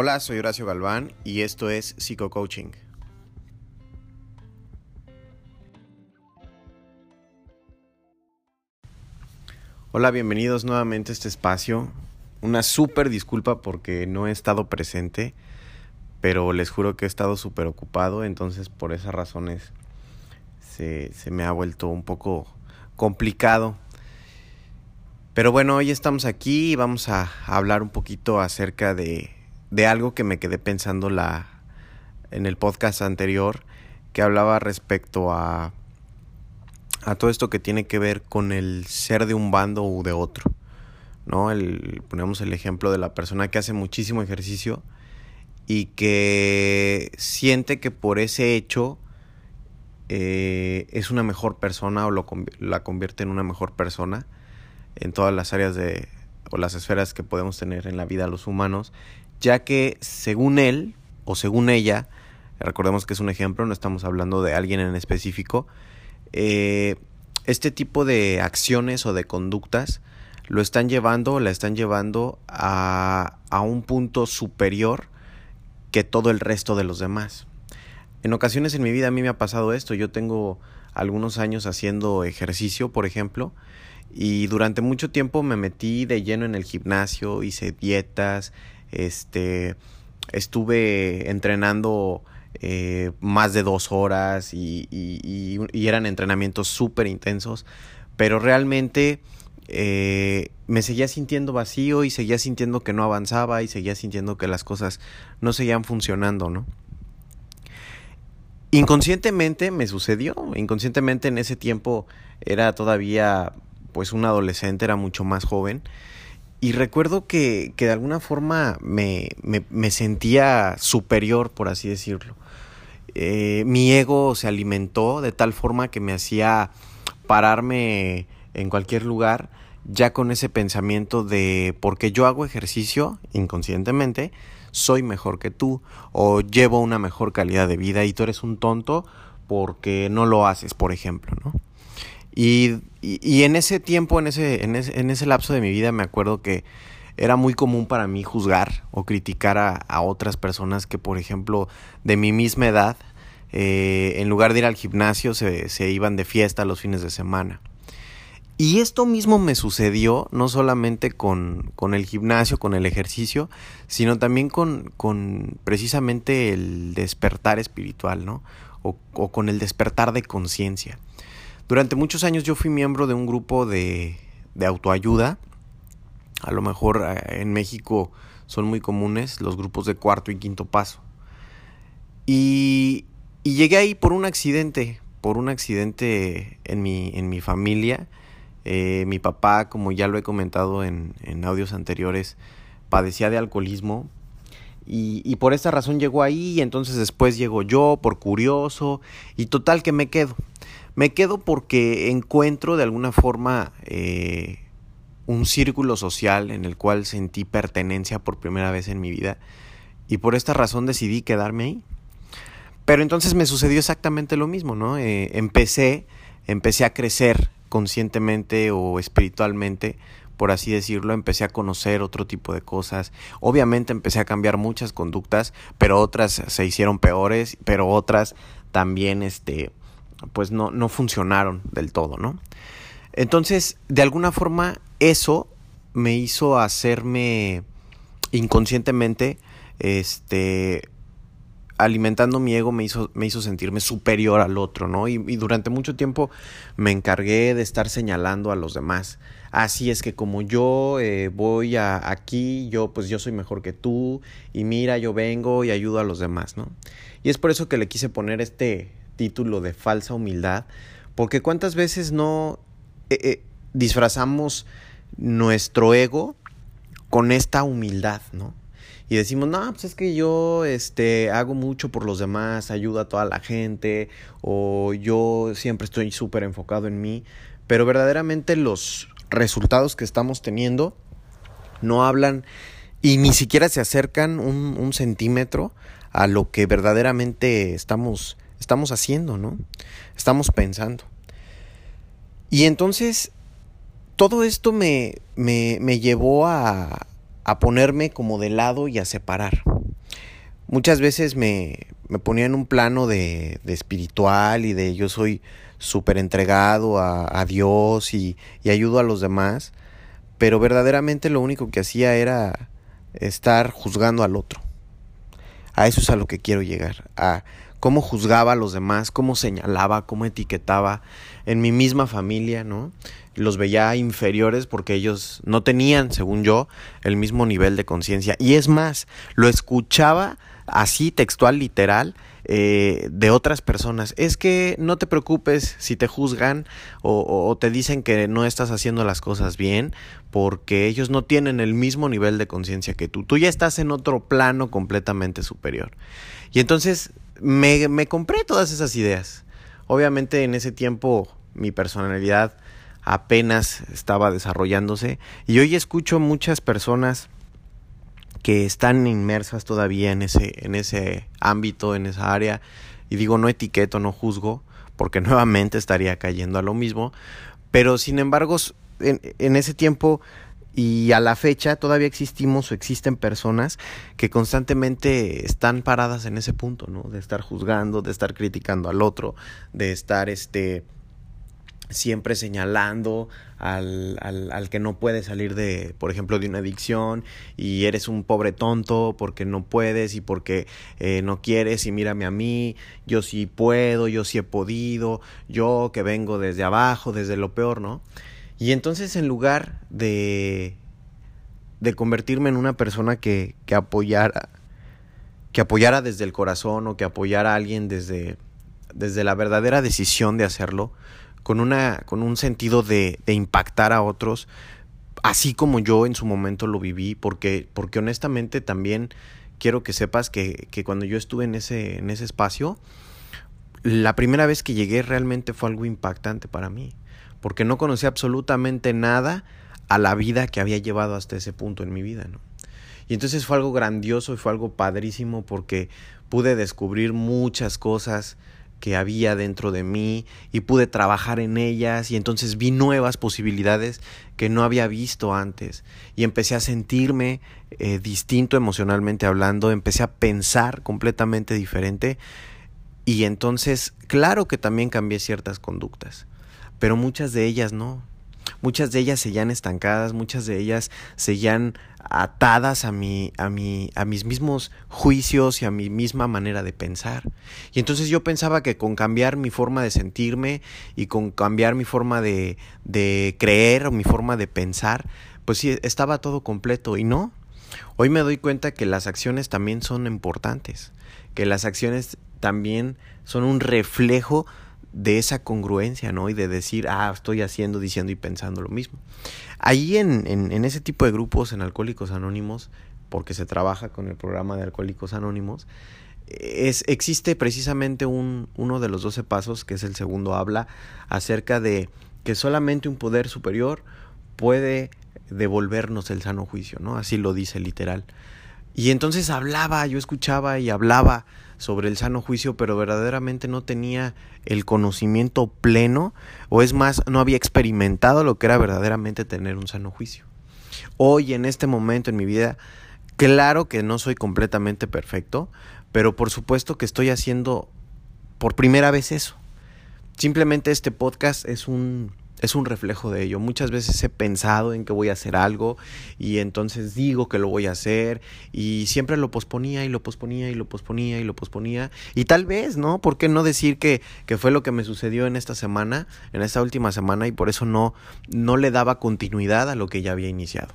Hola, soy Horacio Galván y esto es Psico Coaching. Hola, bienvenidos nuevamente a este espacio. Una súper disculpa porque no he estado presente, pero les juro que he estado súper ocupado, entonces por esas razones se, se me ha vuelto un poco complicado. Pero bueno, hoy estamos aquí y vamos a hablar un poquito acerca de, de algo que me quedé pensando la, en el podcast anterior, que hablaba respecto a, a todo esto que tiene que ver con el ser de un bando u de otro. ¿no? El, ponemos el ejemplo de la persona que hace muchísimo ejercicio y que siente que por ese hecho eh, es una mejor persona o lo, la convierte en una mejor persona en todas las áreas de o las esferas que podemos tener en la vida los humanos ya que según él o según ella, recordemos que es un ejemplo, no estamos hablando de alguien en específico, eh, este tipo de acciones o de conductas lo están llevando, la están llevando a, a un punto superior que todo el resto de los demás. En ocasiones en mi vida a mí me ha pasado esto, yo tengo algunos años haciendo ejercicio, por ejemplo, y durante mucho tiempo me metí de lleno en el gimnasio, hice dietas, este, estuve entrenando eh, más de dos horas y, eran entrenamientos súper intensos, pero realmente eh, me seguía sintiendo vacío y seguía sintiendo que no avanzaba y seguía sintiendo que las cosas no seguían funcionando, ¿no? Inconscientemente me sucedió, inconscientemente en ese tiempo era todavía pues un adolescente, era mucho más joven y recuerdo que, que de alguna forma me, me, me, sentía superior, por así decirlo. Eh, mi ego se alimentó de tal forma que me hacía pararme en cualquier lugar ya con ese pensamiento de porque yo hago ejercicio inconscientemente, soy mejor que tú o llevo una mejor calidad de vida y tú eres un tonto porque no lo haces, por ejemplo, ¿no? Y, y, en ese tiempo, en ese, en, ese, en ese lapso de mi vida, me acuerdo que era muy común para mí juzgar o criticar a, a otras personas que, por ejemplo, de mi misma edad, eh, en lugar de ir al gimnasio, se, se iban de fiesta los fines de semana. Y esto mismo me sucedió no solamente con, con, el gimnasio, con el ejercicio, sino también con, con precisamente el despertar espiritual, ¿no? O, o con el despertar de conciencia. Durante muchos años yo fui miembro de un grupo de, de autoayuda. A lo mejor eh, en México son muy comunes los grupos de cuarto y quinto paso. Y, llegué ahí por un accidente, por un accidente en mi, en mi familia. Eh, mi papá, como ya lo he comentado en, en audios anteriores, padecía de alcoholismo. Y, y, por esta razón llegó ahí y entonces después llego yo por curioso y total que me quedo. Me quedo porque encuentro de alguna forma eh, un círculo social en el cual sentí pertenencia por primera vez en mi vida y por esta razón decidí quedarme ahí. Pero entonces me sucedió exactamente lo mismo, ¿no? Eh, empecé, empecé a crecer conscientemente o espiritualmente, por así decirlo, empecé a conocer otro tipo de cosas. Obviamente empecé a cambiar muchas conductas, pero otras se hicieron peores, pero otras también este pues no, no funcionaron del todo, ¿no? Entonces, de alguna forma, eso me hizo hacerme inconscientemente, este, alimentando mi ego me hizo, me hizo sentirme superior al otro, ¿no? Y, durante mucho tiempo me encargué de estar señalando a los demás. Así es que como yo eh, voy a aquí, yo pues yo soy mejor que tú, y mira, yo vengo y ayudo a los demás, ¿no? Y es por eso que le quise poner este, título de falsa humildad, porque cuántas veces no eh, eh, disfrazamos nuestro ego con esta humildad, ¿no? Y decimos, no, pues es que yo este, hago mucho por los demás, ayudo a toda la gente, o yo siempre estoy súper enfocado en mí, pero verdaderamente los resultados que estamos teniendo no hablan y ni siquiera se acercan un, un centímetro a lo que verdaderamente estamos estamos haciendo, ¿no? Estamos pensando. Y entonces, todo esto me, me, me llevó a, a ponerme como de lado y a separar. muchas veces me, me ponía en un plano de, de espiritual y de yo soy súper entregado a, a, Dios y, y ayudo a los demás, pero verdaderamente lo único que hacía era estar juzgando al otro. A eso es a lo que quiero llegar, a cómo juzgaba a los demás, cómo señalaba, cómo etiquetaba en mi misma familia, ¿no? Los veía inferiores porque ellos no tenían, según yo, el mismo nivel de conciencia. Y es más, lo escuchaba así, textual, literal, eh, de otras personas. Es que no te preocupes si te juzgan o, o, te dicen que no estás haciendo las cosas bien, porque ellos no tienen el mismo nivel de conciencia que tú. Tú ya estás en otro plano completamente superior. Y entonces me, compré todas esas ideas. Obviamente en ese tiempo mi personalidad apenas estaba desarrollándose y hoy escucho muchas personas que están inmersas todavía en ese, en ese ámbito, en esa área, y digo no etiqueto, no juzgo, porque nuevamente estaría cayendo a lo mismo, pero sin embargo en ese tiempo y a la fecha todavía existimos o existen personas que constantemente están paradas en ese punto, ¿no? De estar juzgando, de estar criticando al otro, de estar este siempre señalando al, al, al, que no puede salir de, por ejemplo, de una adicción y eres un pobre tonto porque no puedes y porque eh, no quieres y mírame a mí, yo sí puedo, yo sí he podido, yo que vengo desde abajo, desde lo peor, ¿no? Y entonces en lugar de, de convertirme en una persona que, que apoyara que apoyara desde el corazón o que apoyara a alguien desde, desde la verdadera decisión de hacerlo, con, una, con un sentido de, de impactar a otros, así como yo en su momento lo viví, porque, porque honestamente también quiero que sepas que, que cuando yo estuve en ese, en ese espacio, la primera vez que llegué realmente fue algo impactante para mí porque no conocía absolutamente nada a la vida que había llevado hasta ese punto en mi vida, ¿no? Y entonces fue algo grandioso y fue algo padrísimo porque pude descubrir muchas cosas que había dentro de mí y pude trabajar en ellas y entonces vi nuevas posibilidades que no había visto antes y empecé a sentirme eh, distinto emocionalmente hablando, empecé a pensar completamente diferente y entonces claro que también cambié ciertas conductas pero muchas de ellas no. Muchas de ellas seguían estancadas, muchas de ellas seguían atadas a mi, a mi, a mis mismos juicios y a mi misma manera de pensar. Y entonces yo pensaba que con cambiar mi forma de sentirme y con cambiar mi forma de, de creer o mi forma de pensar, pues sí, estaba todo completo y no. Hoy me doy cuenta que las acciones también son importantes, que las acciones también son un reflejo de esa congruencia, ¿no? Y de decir, ah, estoy haciendo, diciendo y pensando lo mismo. Ahí en, en, en, ese tipo de grupos, en Alcohólicos Anónimos, porque se trabaja con el programa de Alcohólicos Anónimos, es, existe precisamente un, uno de los doce pasos, que es el segundo, habla acerca de que solamente un poder superior puede devolvernos el sano juicio, ¿no? Así lo dice literal. Y entonces hablaba, yo escuchaba y hablaba sobre el sano juicio, pero verdaderamente no tenía el conocimiento pleno, o es más, no había experimentado lo que era verdaderamente tener un sano juicio. Hoy, en este momento en mi vida, claro que no soy completamente perfecto, pero por supuesto que estoy haciendo por primera vez eso. Simplemente este podcast es un es un reflejo de ello. Muchas veces he pensado en que voy a hacer algo y entonces digo que lo voy a hacer y siempre lo posponía y lo posponía y lo posponía y lo posponía. Y tal vez, ¿no? ¿Por qué no decir que, que fue lo que me sucedió en esta semana, en esta última semana y por eso no, no le daba continuidad a lo que ya había iniciado?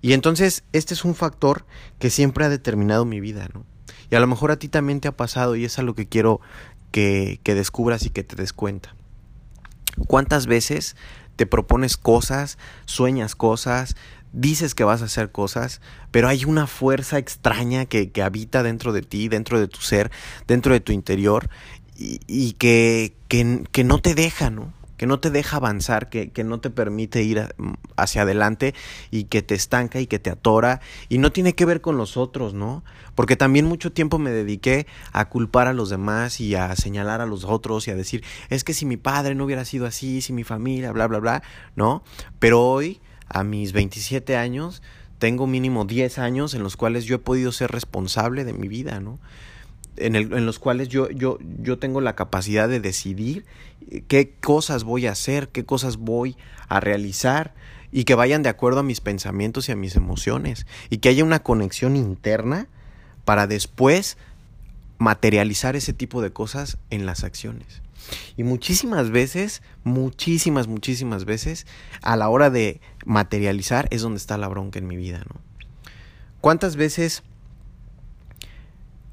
Y entonces este es un factor que siempre ha determinado mi vida, ¿no? Y a lo mejor a ti también te ha pasado y es a lo que quiero que, que descubras y que te des cuenta. ¿Cuántas veces te propones cosas, sueñas cosas, dices que vas a hacer cosas, pero hay una fuerza extraña que, que habita dentro de ti, dentro de tu ser, dentro de tu interior, y, que, que, que no te deja, ¿no? Que no te deja avanzar, que, que no te permite ir a, hacia adelante y que te estanca y que te atora. Y no tiene que ver con los otros, ¿no? Porque también mucho tiempo me dediqué a culpar a los demás y a señalar a los otros y a decir, es que si mi padre no hubiera sido así, si mi familia, bla, bla, bla, ¿no? Pero hoy, a mis 27 años, tengo mínimo 10 años en los cuales yo he podido ser responsable de mi vida, ¿no? En, los cuales yo, yo, yo tengo la capacidad de decidir qué cosas voy a hacer, qué cosas voy a realizar y que vayan de acuerdo a mis pensamientos y a mis emociones y que haya una conexión interna para después materializar ese tipo de cosas en las acciones. Y muchísimas veces, muchísimas, muchísimas veces, a la hora de materializar es donde está la bronca en mi vida, ¿no? ¿Cuántas veces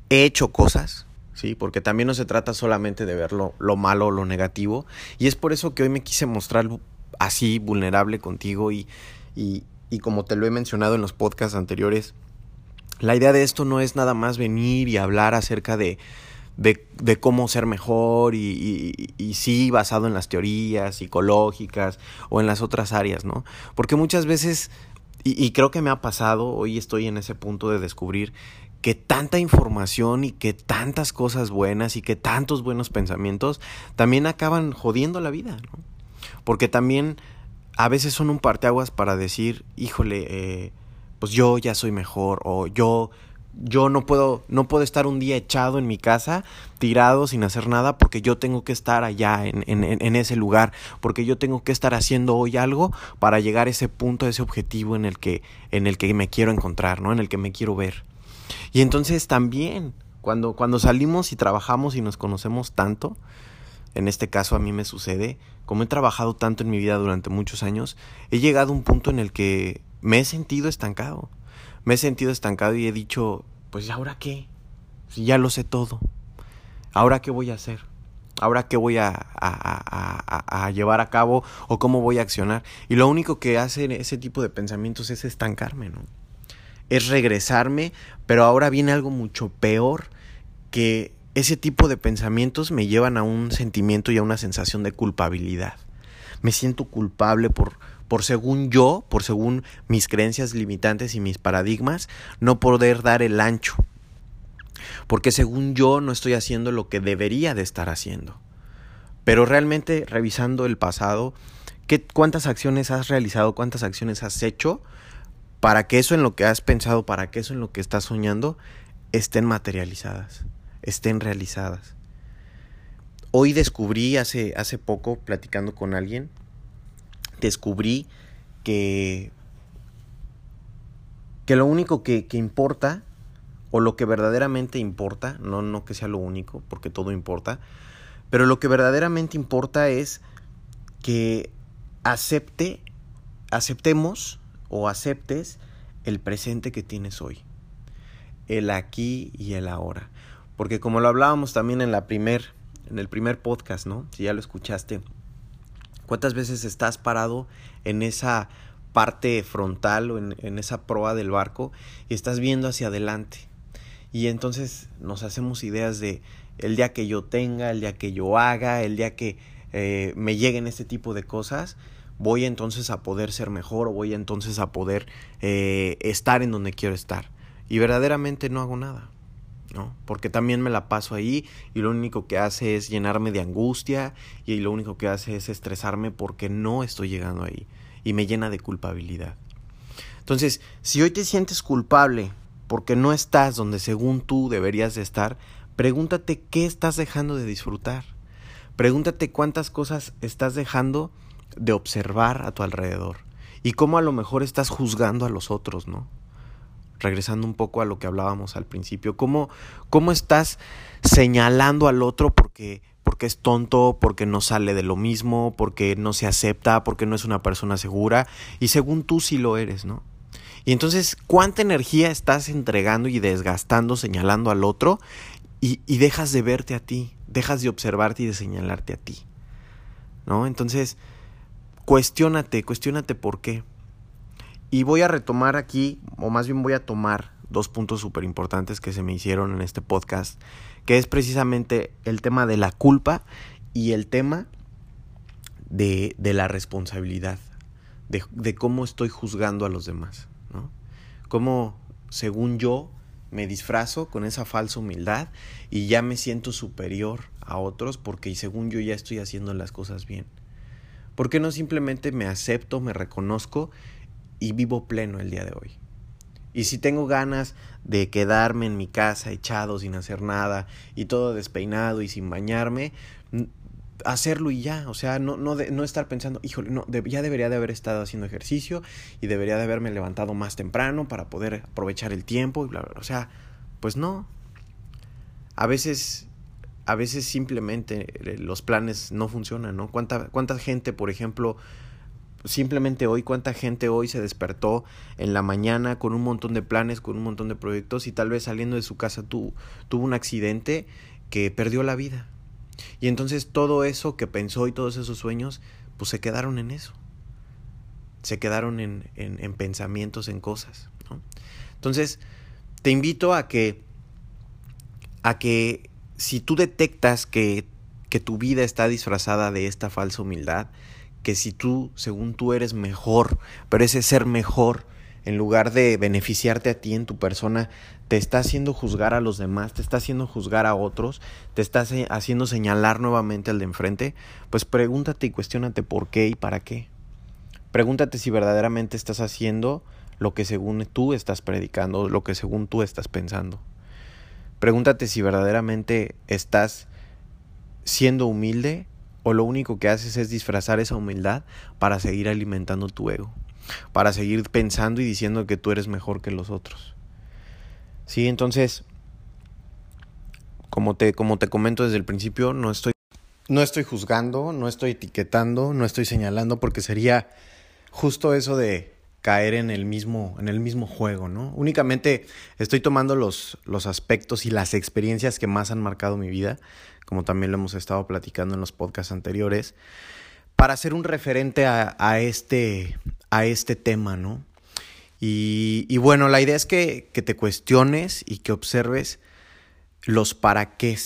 he hecho cosas? Sí, porque también no se trata solamente de ver lo, malo o lo negativo. Y es por eso que hoy me quise mostrar así, vulnerable contigo. Y, y, y como te lo he mencionado en los podcasts anteriores, la idea de esto no es nada más venir y hablar acerca de, de, cómo ser mejor y, y, sí basado en las teorías psicológicas o en las otras áreas, ¿no? Porque muchas veces, y, y creo que me ha pasado, hoy estoy en ese punto de descubrir que tanta información y que tantas cosas buenas y que tantos buenos pensamientos también acaban jodiendo la vida, ¿no? Porque también a veces son un parteaguas para decir, híjole, eh, pues yo ya soy mejor o yo yo no puedo no puedo estar un día echado en mi casa tirado sin hacer nada porque yo tengo que estar allá en, en, en, ese lugar porque yo tengo que estar haciendo hoy algo para llegar a ese punto a ese objetivo en el que en el que me quiero encontrar no en el que me quiero ver y entonces también cuando cuando salimos y trabajamos y nos conocemos tanto en este caso a mí me sucede como he trabajado tanto en mi vida durante muchos años he llegado a un punto en el que me he sentido estancado. Me he sentido estancado y he dicho, pues ¿ahora qué? Si ya lo sé todo. ¿Ahora qué voy a hacer? ¿Ahora qué voy a, a, a, llevar a cabo o cómo voy a accionar? Y lo único que hace ese tipo de pensamientos es estancarme, ¿no? Es regresarme, pero ahora viene algo mucho peor que ese tipo de pensamientos me llevan a un sentimiento y a una sensación de culpabilidad. Me siento culpable por, por según yo, por según mis creencias limitantes y mis paradigmas, no poder dar el ancho. Porque según yo no estoy haciendo lo que debería de estar haciendo. Pero realmente revisando el pasado, ¿qué, ¿cuántas acciones has realizado? ¿Cuántas acciones has hecho para que eso en lo que has pensado, para que eso en lo que estás soñando, estén materializadas, estén realizadas? Hoy descubrí hace, hace poco, platicando con alguien, descubrí que, que lo único que, importa, o lo que verdaderamente importa, no, no que sea lo único, porque todo importa, pero lo que verdaderamente importa es que acepte, aceptemos o aceptes el presente que tienes hoy, el aquí y el ahora. Porque como lo hablábamos también en la primer, en el primer podcast, ¿no? Si ya lo escuchaste, ¿Cuántas veces estás parado en esa parte frontal o en, esa proa del barco y estás viendo hacia adelante? Y entonces nos hacemos ideas de el día que yo tenga, el día que yo haga, el día que eh, me lleguen este tipo de cosas, voy entonces a poder ser mejor o voy entonces a poder eh, estar en donde quiero estar. Y verdaderamente no hago nada. ¿no? Porque también me la paso ahí y lo único que hace es llenarme de angustia y lo único que hace es estresarme porque no estoy llegando ahí y me llena de culpabilidad. Entonces, si hoy te sientes culpable porque no estás donde según tú deberías de estar, pregúntate qué estás dejando de disfrutar. Pregúntate cuántas cosas estás dejando de observar a tu alrededor y cómo a lo mejor estás juzgando a los otros, ¿no? regresando un poco a lo que hablábamos al principio, ¿cómo, cómo estás señalando al otro porque, porque es tonto, porque no sale de lo mismo, porque no se acepta, porque no es una persona segura, y según tú sí lo eres, ¿no? Y entonces, ¿cuánta energía estás entregando y desgastando señalando al otro y, y dejas de verte a ti, dejas de observarte y de señalarte a ti? ¿No? Entonces, cuestiónate, cuestiónate por qué. Y voy a retomar aquí, o más bien voy a tomar dos puntos súper importantes que se me hicieron en este podcast, que es precisamente el tema de la culpa y el tema de, de la responsabilidad, de, de, cómo estoy juzgando a los demás, ¿no? Cómo, según yo, me disfrazo con esa falsa humildad y ya me siento superior a otros porque según yo ya estoy haciendo las cosas bien. ¿Por qué no simplemente me acepto, me reconozco y vivo pleno el día de hoy. Y si tengo ganas de quedarme en mi casa echado sin hacer nada y todo despeinado y sin bañarme, hacerlo y ya, o sea, no, no, no estar pensando, híjole, no, ya debería de haber estado haciendo ejercicio y debería de haberme levantado más temprano para poder aprovechar el tiempo y bla, bla, bla. O sea, pues no. A veces, a veces simplemente eh, los planes no funcionan, ¿no? ¿Cuánta, cuánta gente, por ejemplo, simplemente hoy, cuánta gente hoy se despertó en la mañana con un montón de planes, con un montón de proyectos y tal vez saliendo de su casa tuvo un accidente que perdió la vida y entonces todo eso que pensó y todos esos sueños, pues se quedaron en eso. Se quedaron en, en, pensamientos, en cosas. Entonces, te invito a que, a que si tú detectas que, que tu vida está disfrazada de esta falsa humildad, que si tú, según tú, eres mejor, pero ese ser mejor, en lugar de beneficiarte a ti en tu persona, te está haciendo juzgar a los demás, te está haciendo juzgar a otros, te está haciendo señalar nuevamente al de enfrente, pues pregúntate y cuestionate por qué y para qué. Pregúntate si verdaderamente estás haciendo lo que según tú estás predicando, lo que según tú estás pensando. Pregúntate si verdaderamente estás siendo humilde o lo único que haces es disfrazar esa humildad para seguir alimentando tu ego, para seguir pensando y diciendo que tú eres mejor que los otros. Sí, entonces, como te, como te comento desde el principio, no estoy, no estoy juzgando, no estoy etiquetando, no estoy señalando, porque sería justo eso de caer en el mismo, en el mismo juego, ¿no? Únicamente estoy tomando los, los aspectos y las experiencias que más han marcado mi vida, como también lo hemos estado platicando en los podcasts anteriores, para hacer un referente a, a, este, a este tema, ¿no? Y, bueno, la idea es que, te cuestiones y que observes los para qué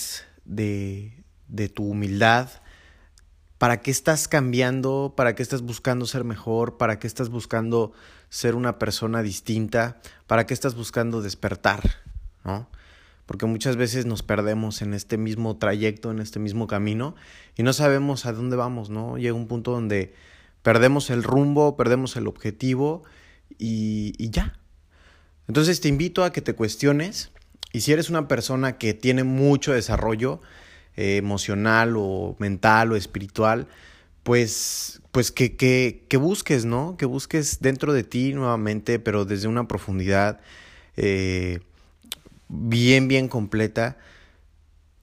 de, de tu humildad, para qué estás cambiando, para qué estás buscando ser mejor, para qué estás buscando ser una persona distinta, para qué estás buscando despertar, ¿no? Porque muchas veces nos perdemos en este mismo trayecto, en este mismo camino y no sabemos a dónde vamos, ¿no? Llega un punto donde perdemos el rumbo, perdemos el objetivo y, ya. Entonces te invito a que te cuestiones y si eres una persona que tiene mucho desarrollo eh, emocional o mental o espiritual, pues, pues que, que, que, busques, ¿no? Que busques dentro de ti nuevamente, pero desde una profundidad eh, bien, bien completa.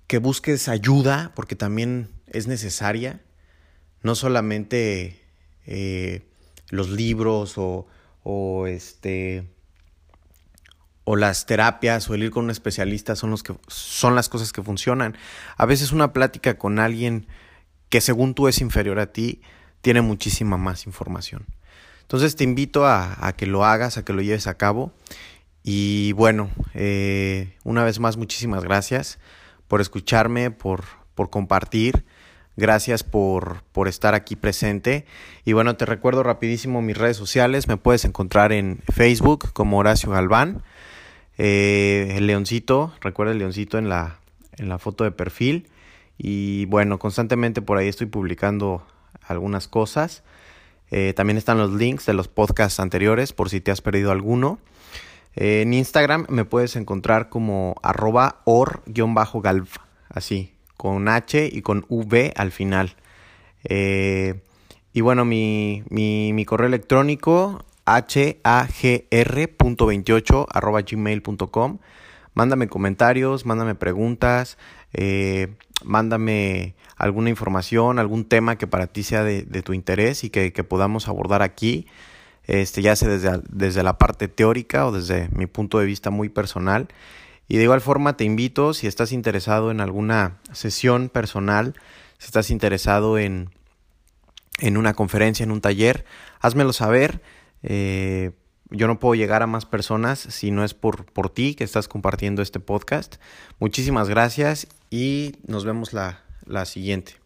Que busques ayuda, porque también es necesaria. No solamente eh, los libros o, o este o las terapias o el ir con un especialista son los que son las cosas que funcionan. A veces una plática con alguien que según tú es inferior a ti tiene muchísima más información. Entonces te invito a, que lo hagas, a que lo lleves a cabo. Y bueno, eh, una vez más muchísimas gracias por escucharme, por, por compartir. Gracias por, por, estar aquí presente. Y bueno, te recuerdo rapidísimo mis redes sociales. Me puedes encontrar en Facebook como Horacio Galván. Eh, el leoncito, recuerda el leoncito en la, en la foto de perfil. Y bueno, constantemente por ahí estoy publicando algunas cosas. Eh, también están los links de los podcasts anteriores por si te has perdido alguno. Eh, en Instagram me puedes encontrar como arroba or-galv, así, con H y con V al final. Y bueno, mi, mi correo electrónico hagr.28 arroba gmail.com. Mándame comentarios, mándame preguntas, eh, mándame alguna información, algún tema que para ti sea de, tu interés y que, que, podamos abordar aquí, este, ya sea desde, desde la parte teórica o desde mi punto de vista muy personal. Y de igual forma te invito, si estás interesado en alguna sesión personal, si estás interesado en, en una conferencia, en un taller, házmelo saber. Eh, yo no puedo llegar a más personas si no es por, por ti que estás compartiendo este podcast. Muchísimas gracias y nos vemos la, la siguiente.